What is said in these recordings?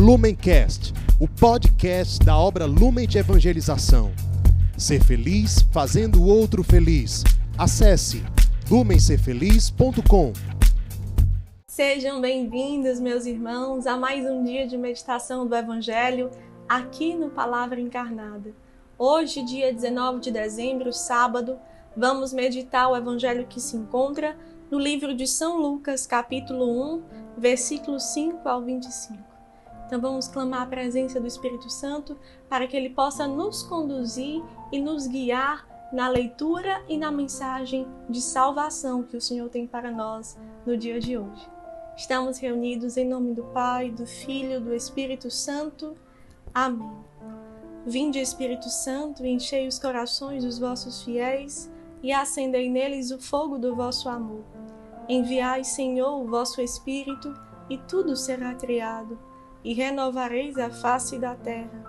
Lumencast, o podcast da obra Lumen de Evangelização. Ser feliz fazendo o outro feliz. Acesse lumencerfeliz.com. Sejam bem-vindos, meus irmãos, a mais um dia de meditação do Evangelho aqui no Palavra Encarnada. Hoje, dia 19 de dezembro, sábado, vamos meditar o Evangelho que se encontra no livro de São Lucas, capítulo 1, versículos 5 ao 25. Então vamos clamar a presença do Espírito Santo para que ele possa nos conduzir e nos guiar na leitura e na mensagem de salvação que o Senhor tem para nós no dia de hoje. Estamos reunidos em nome do Pai, do Filho, do Espírito Santo. Amém. Vinde, Espírito Santo, enchei os corações dos vossos fiéis e acendei neles o fogo do vosso amor. Enviai, Senhor, o vosso Espírito, e tudo será criado, e renovareis a face da terra.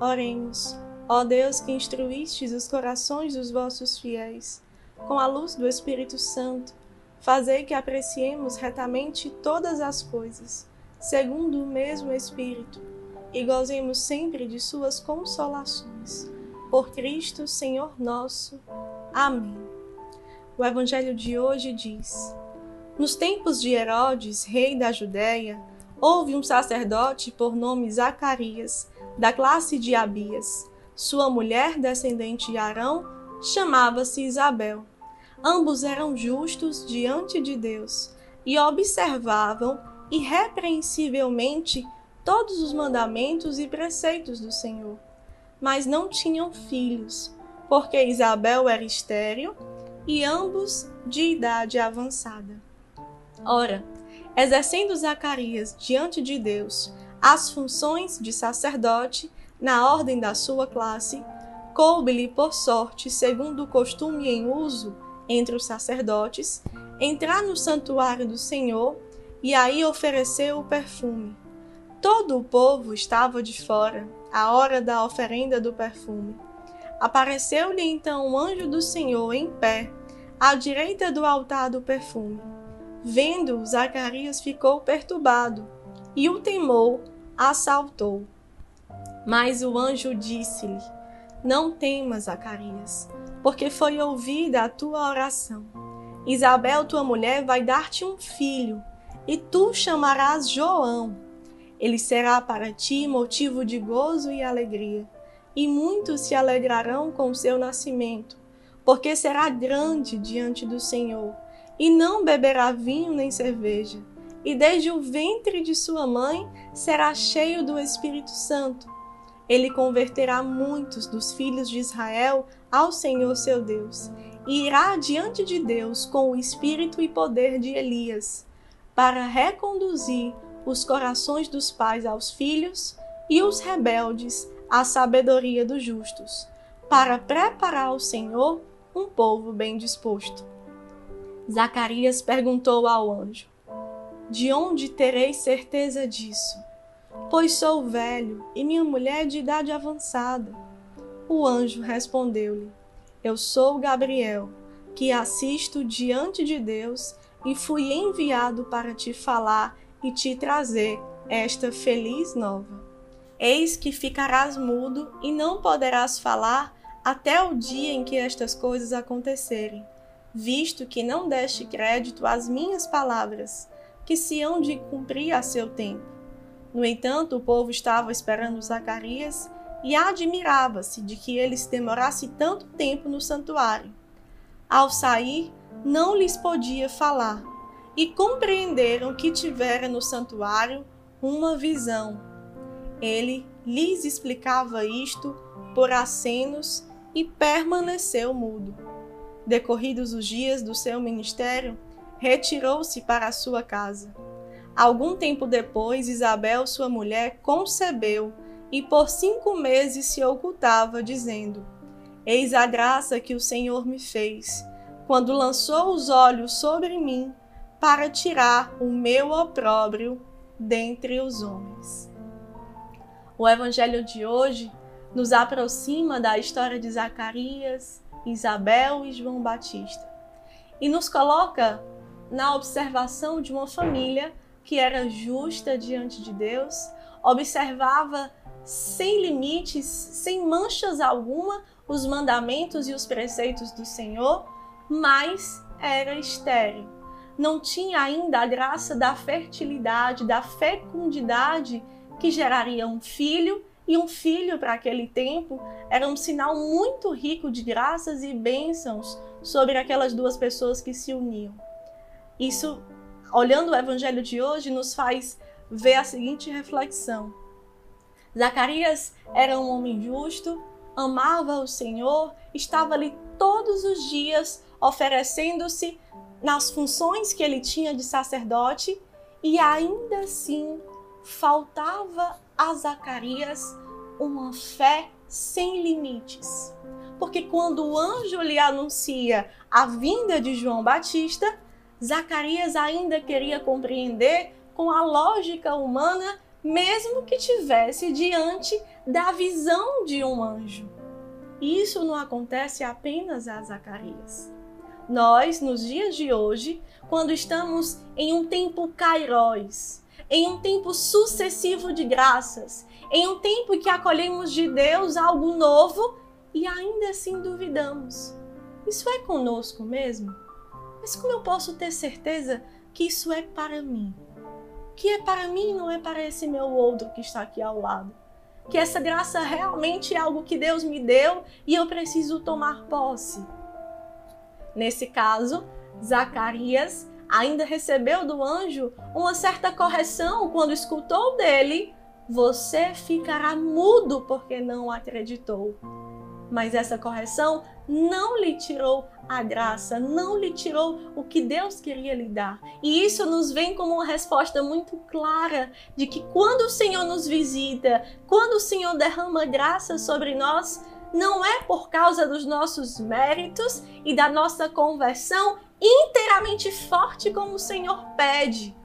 Oremos, ó Deus que instruístes os corações dos vossos fiéis, com a luz do Espírito Santo, fazei que apreciemos retamente todas as coisas, segundo o mesmo Espírito, e gozemos sempre de suas consolações. Por Cristo, Senhor nosso. Amém. O Evangelho de hoje diz: Nos tempos de Herodes, rei da Judéia, houve um sacerdote por nome Zacarias, da classe de Abias. Sua mulher, descendente de Arão, chamava-se Isabel. Ambos eram justos diante de Deus e observavam irrepreensivelmente todos os mandamentos e preceitos do Senhor, mas não tinham filhos porque Isabel era estéril e ambos de idade avançada. Ora, exercendo Zacarias diante de Deus as funções de sacerdote na ordem da sua classe, coube-lhe por sorte, segundo o costume em uso entre os sacerdotes, entrar no santuário do Senhor e aí ofereceu o perfume. Todo o povo estava de fora, à hora da oferenda do perfume. Apareceu-lhe então o anjo do Senhor em pé, à direita do altar do perfume. Vendo, Zacarias ficou perturbado, e o temor assaltou. Mas o anjo disse-lhe: Não temas, Zacarias, porque foi ouvida a tua oração. Isabel, tua mulher, vai dar-te um filho, e tu chamarás João. Ele será para ti motivo de gozo e alegria e muitos se alegrarão com o seu nascimento, porque será grande diante do Senhor, e não beberá vinho nem cerveja, e desde o ventre de sua mãe será cheio do Espírito Santo. Ele converterá muitos dos filhos de Israel ao Senhor seu Deus, e irá diante de Deus com o espírito e poder de Elias, para reconduzir os corações dos pais aos filhos e os rebeldes a sabedoria dos justos, para preparar ao Senhor um povo bem disposto. Zacarias perguntou ao anjo: De onde terei certeza disso? Pois sou velho e minha mulher de idade avançada. O anjo respondeu-lhe: Eu sou Gabriel, que assisto diante de Deus e fui enviado para te falar e te trazer esta feliz nova. Eis que ficarás mudo e não poderás falar até o dia em que estas coisas acontecerem, visto que não deste crédito às minhas palavras, que se hão de cumprir a seu tempo. No entanto, o povo estava esperando Zacarias e admirava-se de que ele se demorasse tanto tempo no santuário. Ao sair, não lhes podia falar, e compreenderam que tivera no santuário uma visão ele lhes explicava isto por acenos e permaneceu mudo. Decorridos os dias do seu ministério, retirou-se para a sua casa. Algum tempo depois, Isabel, sua mulher, concebeu e por cinco meses se ocultava, dizendo: Eis a graça que o Senhor me fez, quando lançou os olhos sobre mim para tirar o meu opróbrio dentre os homens. O evangelho de hoje nos aproxima da história de Zacarias, Isabel e João Batista e nos coloca na observação de uma família que era justa diante de Deus, observava sem limites, sem manchas alguma, os mandamentos e os preceitos do Senhor, mas era estéril. Não tinha ainda a graça da fertilidade, da fecundidade que geraria um filho, e um filho para aquele tempo era um sinal muito rico de graças e bênçãos sobre aquelas duas pessoas que se uniam. Isso, olhando o evangelho de hoje, nos faz ver a seguinte reflexão: Zacarias era um homem justo, amava o Senhor, estava ali todos os dias oferecendo-se nas funções que ele tinha de sacerdote e ainda assim faltava a Zacarias uma fé sem limites. Porque quando o anjo lhe anuncia a vinda de João Batista, Zacarias ainda queria compreender com a lógica humana, mesmo que tivesse diante da visão de um anjo. E isso não acontece apenas a Zacarias. Nós, nos dias de hoje, quando estamos em um tempo kairos, em um tempo sucessivo de graças, em um tempo que acolhemos de Deus algo novo e ainda assim duvidamos. Isso é conosco mesmo? Mas como eu posso ter certeza que isso é para mim? Que é para mim, não é para esse meu outro que está aqui ao lado. Que essa graça realmente é algo que Deus me deu e eu preciso tomar posse. Nesse caso, Zacarias ainda recebeu do anjo uma certa correção quando escutou dele: Você ficará mudo porque não acreditou. Mas essa correção não lhe tirou a graça, não lhe tirou o que Deus queria lhe dar. E isso nos vem como uma resposta muito clara de que quando o Senhor nos visita, quando o Senhor derrama graça sobre nós, não é por causa dos nossos méritos e da nossa conversão inteiramente forte como o Senhor pede.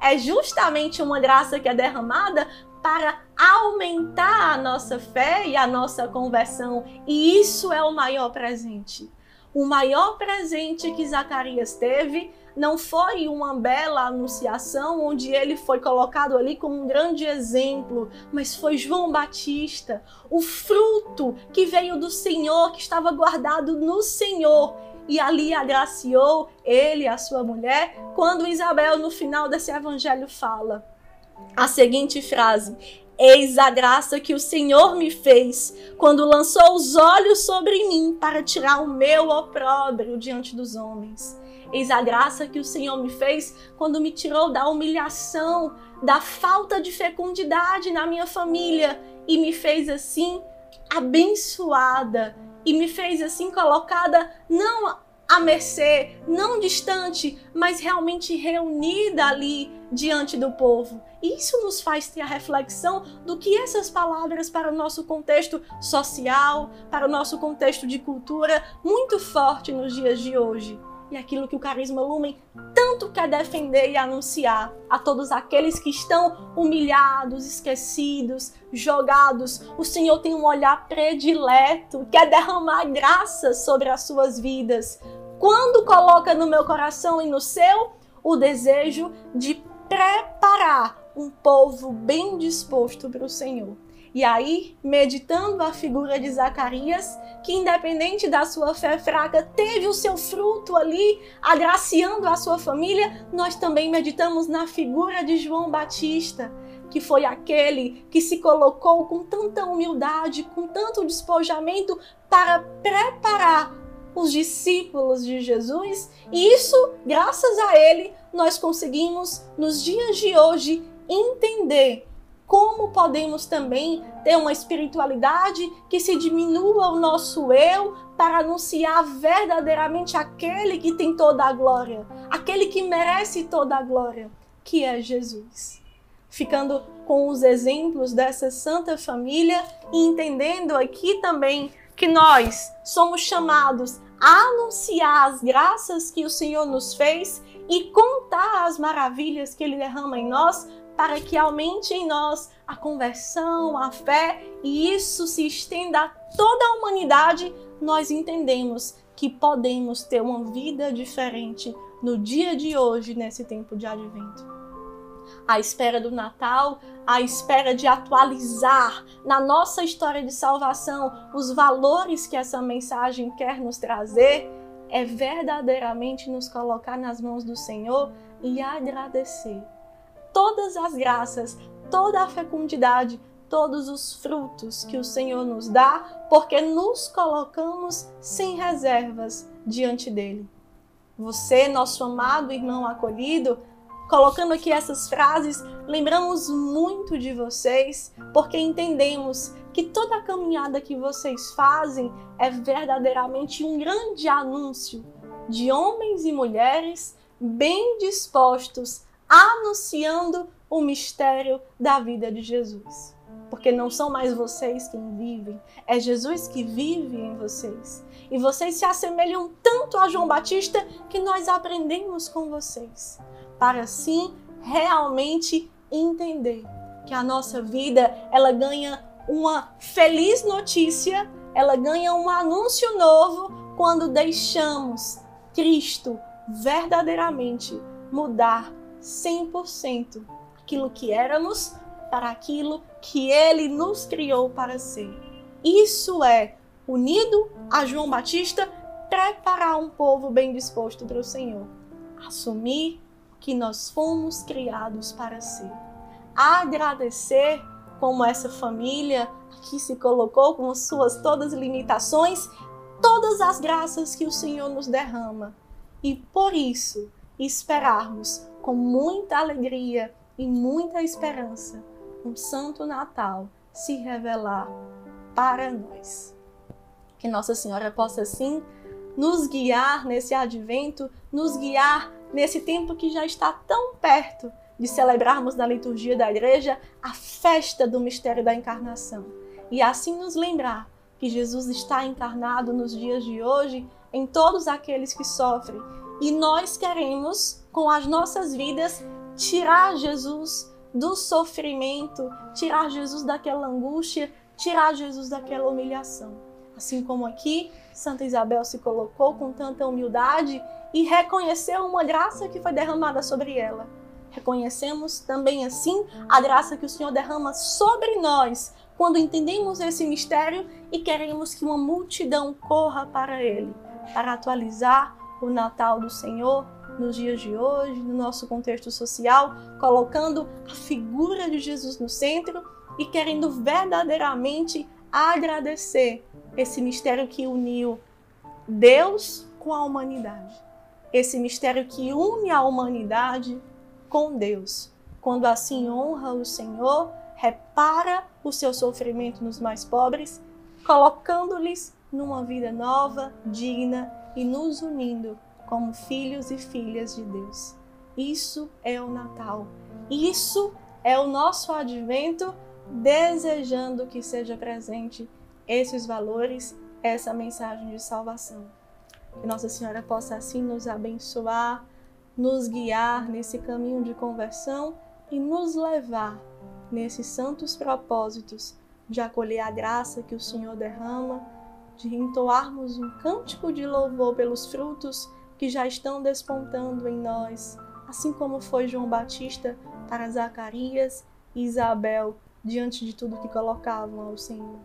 É justamente uma graça que é derramada para aumentar a nossa fé e a nossa conversão, e isso é o maior presente. O maior presente que Zacarias teve não foi uma bela anunciação onde ele foi colocado ali como um grande exemplo, mas foi João Batista, o fruto que veio do Senhor, que estava guardado no Senhor. E ali agraciou ele a sua mulher, quando Isabel, no final desse evangelho, fala a seguinte frase: Eis a graça que o Senhor me fez quando lançou os olhos sobre mim para tirar o meu opróbrio diante dos homens. Eis a graça que o Senhor me fez quando me tirou da humilhação, da falta de fecundidade na minha família e me fez assim abençoada e me fez assim colocada não à mercê, não distante, mas realmente reunida ali diante do povo. E isso nos faz ter a reflexão do que essas palavras para o nosso contexto social, para o nosso contexto de cultura, muito forte nos dias de hoje e aquilo que o Carisma Lumen tanto quer defender e anunciar a todos aqueles que estão humilhados, esquecidos, jogados. O Senhor tem um olhar predileto, quer derramar graça sobre as suas vidas. Quando coloca no meu coração e no seu o desejo de preparar um povo bem disposto para o Senhor. E aí, meditando a figura de Zacarias, que independente da sua fé fraca, teve o seu fruto ali, agraciando a sua família, nós também meditamos na figura de João Batista, que foi aquele que se colocou com tanta humildade, com tanto despojamento para preparar os discípulos de Jesus, e isso, graças a ele, nós conseguimos nos dias de hoje entender como podemos também ter uma espiritualidade que se diminua o nosso eu para anunciar verdadeiramente aquele que tem toda a glória, aquele que merece toda a glória, que é Jesus. Ficando com os exemplos dessa santa família e entendendo aqui também que nós somos chamados a anunciar as graças que o Senhor nos fez e contar as maravilhas que Ele derrama em nós para que aumente em nós a conversão, a fé e isso se estenda a toda a humanidade, nós entendemos que podemos ter uma vida diferente no dia de hoje, nesse tempo de advento. à espera do Natal, à espera de atualizar na nossa história de salvação os valores que essa mensagem quer nos trazer, é verdadeiramente nos colocar nas mãos do Senhor e agradecer todas as graças, toda a fecundidade, todos os frutos que o Senhor nos dá, porque nos colocamos sem reservas diante dele. Você, nosso amado irmão acolhido, colocando aqui essas frases, lembramos muito de vocês, porque entendemos que toda a caminhada que vocês fazem é verdadeiramente um grande anúncio de homens e mulheres bem dispostos, anunciando o mistério da vida de Jesus. Porque não são mais vocês quem vivem, é Jesus que vive em vocês. E vocês se assemelham tanto a João Batista que nós aprendemos com vocês, para assim realmente entender que a nossa vida ela ganha uma feliz notícia, ela ganha um anúncio novo quando deixamos Cristo verdadeiramente mudar 100% aquilo que éramos para aquilo que ele nos criou para ser. Isso é unido a João Batista, preparar um povo bem disposto para o Senhor. Assumir que nós fomos criados para ser. Agradecer como essa família que se colocou com suas todas limitações, todas as graças que o Senhor nos derrama. E por isso, esperarmos com muita alegria e muita esperança um Santo Natal se revelar para nós. Que Nossa Senhora possa, assim, nos guiar nesse advento, nos guiar nesse tempo que já está tão perto de celebrarmos na liturgia da igreja a festa do mistério da encarnação. E assim nos lembrar que Jesus está encarnado nos dias de hoje em todos aqueles que sofrem. E nós queremos, com as nossas vidas, tirar Jesus do sofrimento, tirar Jesus daquela angústia, tirar Jesus daquela humilhação. Assim como aqui, Santa Isabel se colocou com tanta humildade e reconheceu uma graça que foi derramada sobre ela. Reconhecemos também assim a graça que o Senhor derrama sobre nós quando entendemos esse mistério e queremos que uma multidão corra para ele, para atualizar o Natal do Senhor nos dias de hoje, no nosso contexto social, colocando a figura de Jesus no centro e querendo verdadeiramente agradecer esse mistério que uniu Deus com a humanidade. Esse mistério que une a humanidade com Deus. Quando assim honra o Senhor, repara o seu sofrimento nos mais pobres, colocando-lhes numa vida nova, digna e nos unindo como filhos e filhas de Deus. Isso é o Natal. Isso é o nosso advento, desejando que seja presente esses valores, essa mensagem de salvação. Que Nossa Senhora possa assim nos abençoar, nos guiar nesse caminho de conversão e nos levar nesses santos propósitos de acolher a graça que o Senhor derrama, de entoarmos um cântico de louvor pelos frutos que já estão despontando em nós, assim como foi João Batista para Zacarias e Isabel diante de tudo que colocavam ao Senhor.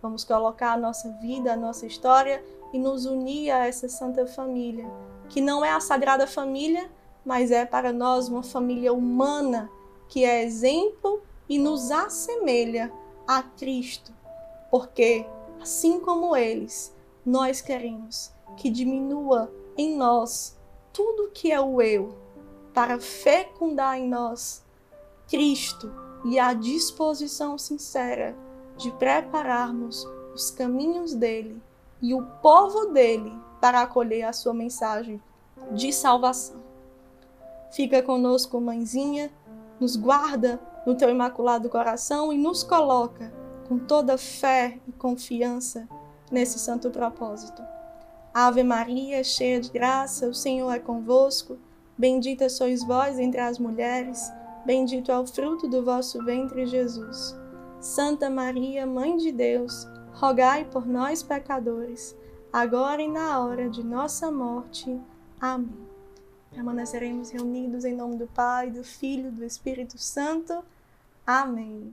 Vamos colocar a nossa vida, a nossa história e nos unir a essa santa família, que não é a Sagrada Família, mas é para nós uma família humana que é exemplo e nos assemelha a Cristo. Porque, assim como eles, nós queremos que diminua em nós tudo que é o eu, para fecundar em nós Cristo e a disposição sincera de prepararmos os caminhos dele e o povo dele para acolher a sua mensagem de salvação. Fica conosco, mãezinha, nos guarda no teu imaculado coração e nos coloca com toda fé e confiança nesse santo propósito. Ave Maria, cheia de graça, o Senhor é convosco. Bendita sois vós entre as mulheres, bendito é o fruto do vosso ventre, Jesus. Santa Maria, Mãe de Deus, rogai por nós, pecadores, agora e na hora de nossa morte. Amém. Permaneceremos reunidos em nome do Pai, do Filho e do Espírito Santo. Amém.